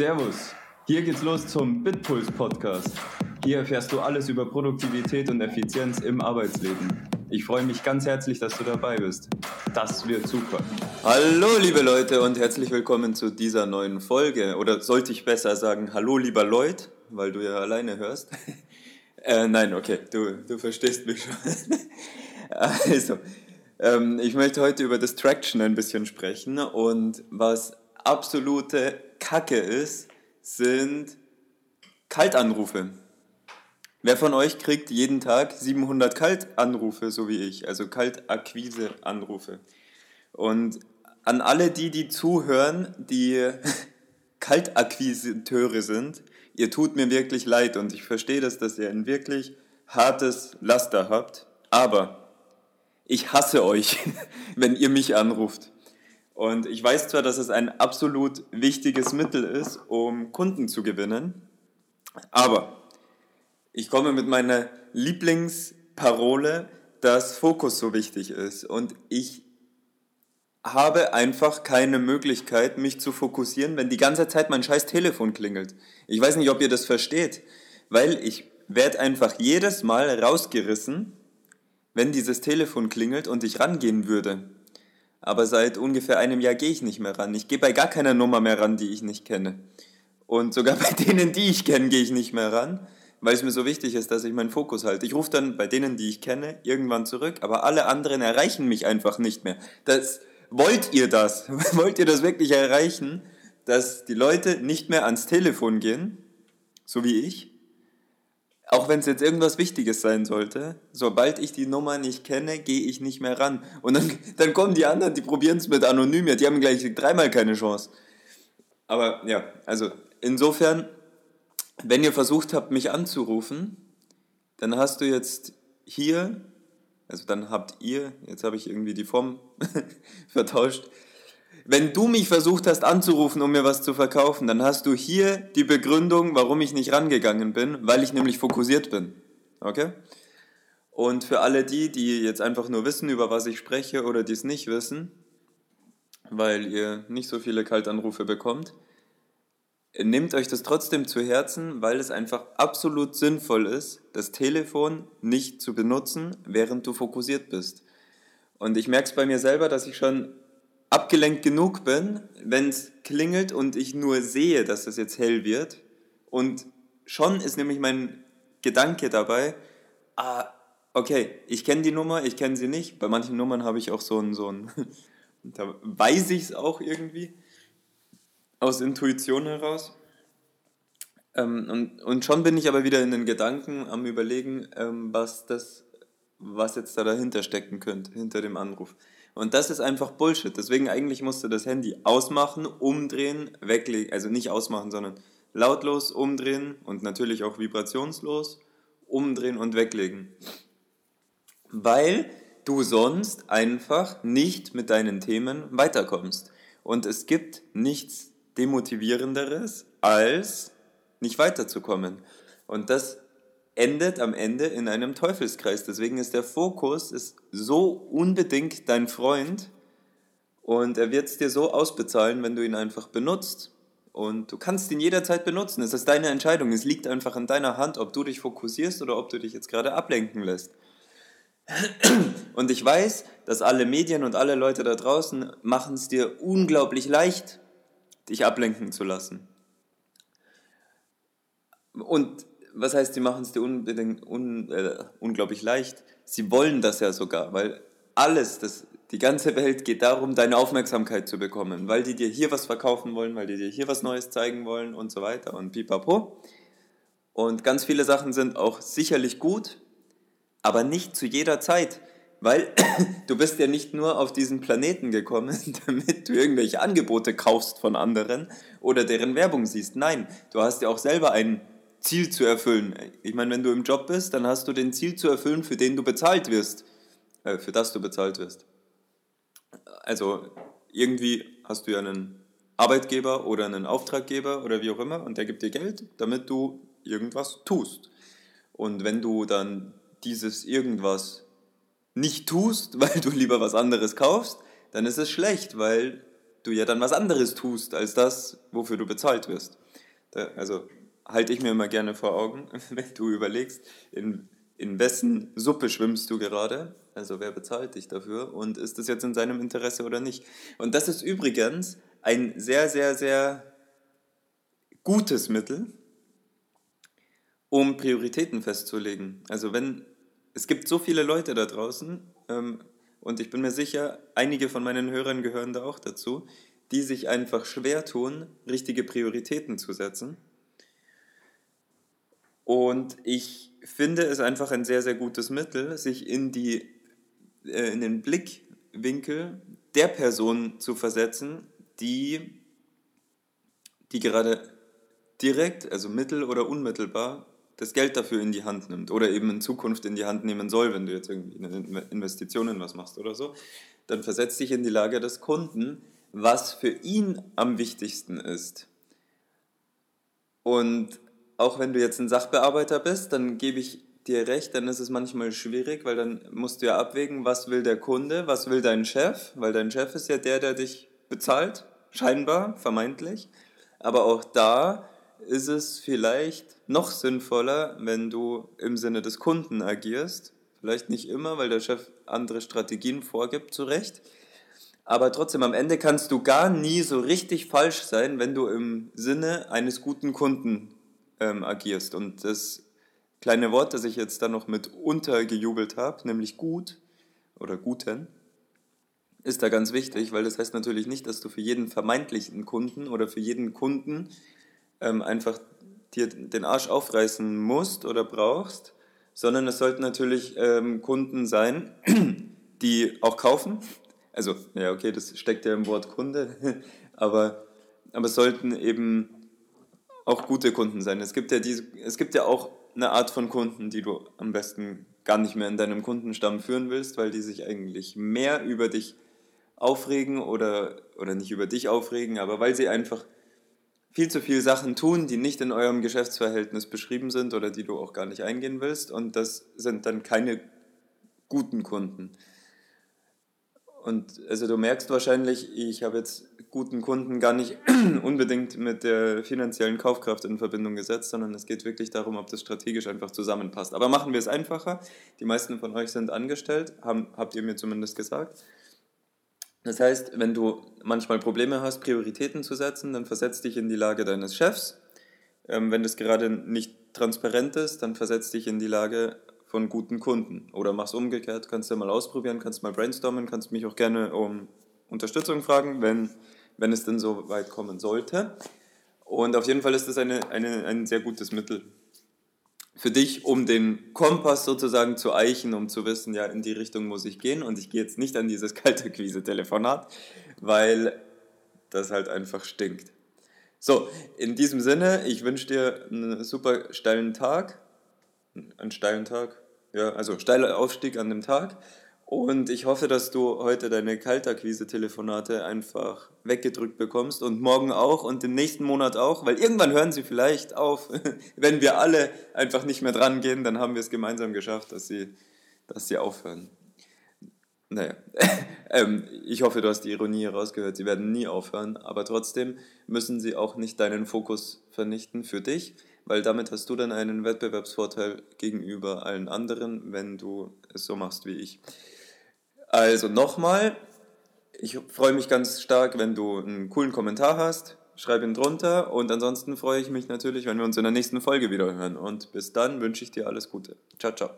Servus, hier geht's los zum Bitpuls Podcast. Hier erfährst du alles über Produktivität und Effizienz im Arbeitsleben. Ich freue mich ganz herzlich, dass du dabei bist. Das wird super. Hallo liebe Leute und herzlich willkommen zu dieser neuen Folge. Oder sollte ich besser sagen, hallo lieber Leut, weil du ja alleine hörst. äh, nein, okay, du, du verstehst mich schon. also, ähm, ich möchte heute über Distraction ein bisschen sprechen und was absolute Kacke ist, sind Kaltanrufe. Wer von euch kriegt jeden Tag 700 Kaltanrufe, so wie ich, also Kaltakquise-Anrufe? Und an alle die, die zuhören, die Kaltakquisiteure sind, ihr tut mir wirklich leid und ich verstehe das, dass ihr ein wirklich hartes Laster habt, aber ich hasse euch, wenn ihr mich anruft. Und ich weiß zwar, dass es ein absolut wichtiges Mittel ist, um Kunden zu gewinnen, aber ich komme mit meiner Lieblingsparole, dass Fokus so wichtig ist. Und ich habe einfach keine Möglichkeit, mich zu fokussieren, wenn die ganze Zeit mein scheiß Telefon klingelt. Ich weiß nicht, ob ihr das versteht, weil ich werde einfach jedes Mal rausgerissen, wenn dieses Telefon klingelt und ich rangehen würde aber seit ungefähr einem Jahr gehe ich nicht mehr ran. Ich gehe bei gar keiner Nummer mehr ran, die ich nicht kenne. Und sogar bei denen, die ich kenne, gehe ich nicht mehr ran, weil es mir so wichtig ist, dass ich meinen Fokus halte. Ich rufe dann bei denen, die ich kenne, irgendwann zurück, aber alle anderen erreichen mich einfach nicht mehr. Das, wollt ihr das? wollt ihr das wirklich erreichen, dass die Leute nicht mehr ans Telefon gehen, so wie ich, auch wenn es jetzt irgendwas Wichtiges sein sollte, sobald ich die Nummer nicht kenne, gehe ich nicht mehr ran. Und dann, dann kommen die anderen, die probieren es mit anonym, die haben gleich dreimal keine Chance. Aber ja, also insofern, wenn ihr versucht habt, mich anzurufen, dann hast du jetzt hier, also dann habt ihr, jetzt habe ich irgendwie die Form vertauscht, wenn du mich versucht hast anzurufen, um mir was zu verkaufen, dann hast du hier die Begründung, warum ich nicht rangegangen bin, weil ich nämlich fokussiert bin. Okay? Und für alle die, die jetzt einfach nur wissen, über was ich spreche oder die es nicht wissen, weil ihr nicht so viele Kaltanrufe bekommt, nehmt euch das trotzdem zu Herzen, weil es einfach absolut sinnvoll ist, das Telefon nicht zu benutzen, während du fokussiert bist. Und ich merke es bei mir selber, dass ich schon abgelenkt genug bin, wenn es klingelt und ich nur sehe, dass es jetzt hell wird. Und schon ist nämlich mein Gedanke dabei, ah, okay, ich kenne die Nummer, ich kenne sie nicht. Bei manchen Nummern habe ich auch so ein, so ein da weiß ich es auch irgendwie aus Intuition heraus. Ähm, und, und schon bin ich aber wieder in den Gedanken am Überlegen, ähm, was das, was jetzt da dahinter stecken könnte, hinter dem Anruf. Und das ist einfach Bullshit. Deswegen eigentlich musst du das Handy ausmachen, umdrehen, weglegen, also nicht ausmachen, sondern lautlos umdrehen und natürlich auch vibrationslos umdrehen und weglegen. Weil du sonst einfach nicht mit deinen Themen weiterkommst. Und es gibt nichts demotivierenderes, als nicht weiterzukommen. Und das endet am Ende in einem Teufelskreis. Deswegen ist der Fokus ist so unbedingt dein Freund und er wird es dir so ausbezahlen, wenn du ihn einfach benutzt. Und du kannst ihn jederzeit benutzen. Es ist deine Entscheidung. Es liegt einfach in deiner Hand, ob du dich fokussierst oder ob du dich jetzt gerade ablenken lässt. Und ich weiß, dass alle Medien und alle Leute da draußen machen es dir unglaublich leicht, dich ablenken zu lassen. Und was heißt, sie machen es dir unbedingt un, äh, unglaublich leicht? Sie wollen das ja sogar, weil alles, das, die ganze Welt geht darum, deine Aufmerksamkeit zu bekommen, weil die dir hier was verkaufen wollen, weil die dir hier was Neues zeigen wollen und so weiter und pipapo. Und ganz viele Sachen sind auch sicherlich gut, aber nicht zu jeder Zeit, weil du bist ja nicht nur auf diesen Planeten gekommen, damit du irgendwelche Angebote kaufst von anderen oder deren Werbung siehst. Nein, du hast ja auch selber einen Ziel zu erfüllen. Ich meine, wenn du im Job bist, dann hast du den Ziel zu erfüllen, für den du bezahlt wirst, äh, für das du bezahlt wirst. Also irgendwie hast du ja einen Arbeitgeber oder einen Auftraggeber oder wie auch immer und der gibt dir Geld, damit du irgendwas tust. Und wenn du dann dieses irgendwas nicht tust, weil du lieber was anderes kaufst, dann ist es schlecht, weil du ja dann was anderes tust als das, wofür du bezahlt wirst. Also halte ich mir immer gerne vor Augen, wenn du überlegst, in, in wessen Suppe schwimmst du gerade, also wer bezahlt dich dafür und ist das jetzt in seinem Interesse oder nicht. Und das ist übrigens ein sehr, sehr, sehr gutes Mittel, um Prioritäten festzulegen. Also wenn es gibt so viele Leute da draußen ähm, und ich bin mir sicher, einige von meinen Hörern gehören da auch dazu, die sich einfach schwer tun, richtige Prioritäten zu setzen. Und ich finde es einfach ein sehr, sehr gutes Mittel, sich in, die, äh, in den Blickwinkel der Person zu versetzen, die, die gerade direkt, also mittel- oder unmittelbar, das Geld dafür in die Hand nimmt oder eben in Zukunft in die Hand nehmen soll, wenn du jetzt irgendwie eine Investition in was machst oder so, dann versetzt dich in die Lage des Kunden, was für ihn am wichtigsten ist. Und auch wenn du jetzt ein Sachbearbeiter bist, dann gebe ich dir recht, dann ist es manchmal schwierig, weil dann musst du ja abwägen, was will der Kunde, was will dein Chef, weil dein Chef ist ja der, der dich bezahlt, scheinbar, vermeintlich. Aber auch da ist es vielleicht noch sinnvoller, wenn du im Sinne des Kunden agierst. Vielleicht nicht immer, weil der Chef andere Strategien vorgibt, zu Recht. Aber trotzdem, am Ende kannst du gar nie so richtig falsch sein, wenn du im Sinne eines guten Kunden ähm, agierst. Und das kleine Wort, das ich jetzt da noch mit untergejubelt habe, nämlich gut oder guten, ist da ganz wichtig, weil das heißt natürlich nicht, dass du für jeden vermeintlichen Kunden oder für jeden Kunden ähm, einfach dir den Arsch aufreißen musst oder brauchst, sondern es sollten natürlich ähm, Kunden sein, die auch kaufen. Also, ja, okay, das steckt ja im Wort Kunde, aber, aber es sollten eben auch gute Kunden sein. Es gibt, ja diese, es gibt ja auch eine Art von Kunden, die du am besten gar nicht mehr in deinem Kundenstamm führen willst, weil die sich eigentlich mehr über dich aufregen oder, oder nicht über dich aufregen, aber weil sie einfach viel zu viele Sachen tun, die nicht in eurem Geschäftsverhältnis beschrieben sind oder die du auch gar nicht eingehen willst. Und das sind dann keine guten Kunden. Und also du merkst wahrscheinlich, ich habe jetzt guten Kunden gar nicht unbedingt mit der finanziellen Kaufkraft in Verbindung gesetzt, sondern es geht wirklich darum, ob das strategisch einfach zusammenpasst. Aber machen wir es einfacher. Die meisten von euch sind angestellt, haben, habt ihr mir zumindest gesagt. Das heißt, wenn du manchmal Probleme hast, Prioritäten zu setzen, dann versetz dich in die Lage deines Chefs. Ähm, wenn das gerade nicht transparent ist, dann versetz dich in die Lage von guten Kunden. Oder mach's umgekehrt, kannst du mal ausprobieren, kannst mal brainstormen, kannst mich auch gerne um Unterstützung fragen, wenn, wenn es denn so weit kommen sollte. Und auf jeden Fall ist das eine, eine, ein sehr gutes Mittel für dich, um den Kompass sozusagen zu eichen, um zu wissen, ja, in die Richtung muss ich gehen. Und ich gehe jetzt nicht an dieses kalte Quise-Telefonat, weil das halt einfach stinkt. So, in diesem Sinne, ich wünsche dir einen super steilen Tag. Einen steilen Tag? Ja, also steiler Aufstieg an dem Tag. Und ich hoffe, dass du heute deine Kaltakquise-Telefonate einfach weggedrückt bekommst und morgen auch und im nächsten Monat auch, weil irgendwann hören sie vielleicht auf. Wenn wir alle einfach nicht mehr dran gehen, dann haben wir es gemeinsam geschafft, dass sie, dass sie aufhören. Naja, ähm, ich hoffe, du hast die Ironie herausgehört. Sie werden nie aufhören, aber trotzdem müssen sie auch nicht deinen Fokus vernichten für dich, weil damit hast du dann einen Wettbewerbsvorteil gegenüber allen anderen, wenn du es so machst wie ich. Also nochmal, ich freue mich ganz stark, wenn du einen coolen Kommentar hast. Schreib ihn drunter und ansonsten freue ich mich natürlich, wenn wir uns in der nächsten Folge wieder hören. Und bis dann wünsche ich dir alles Gute. Ciao, ciao.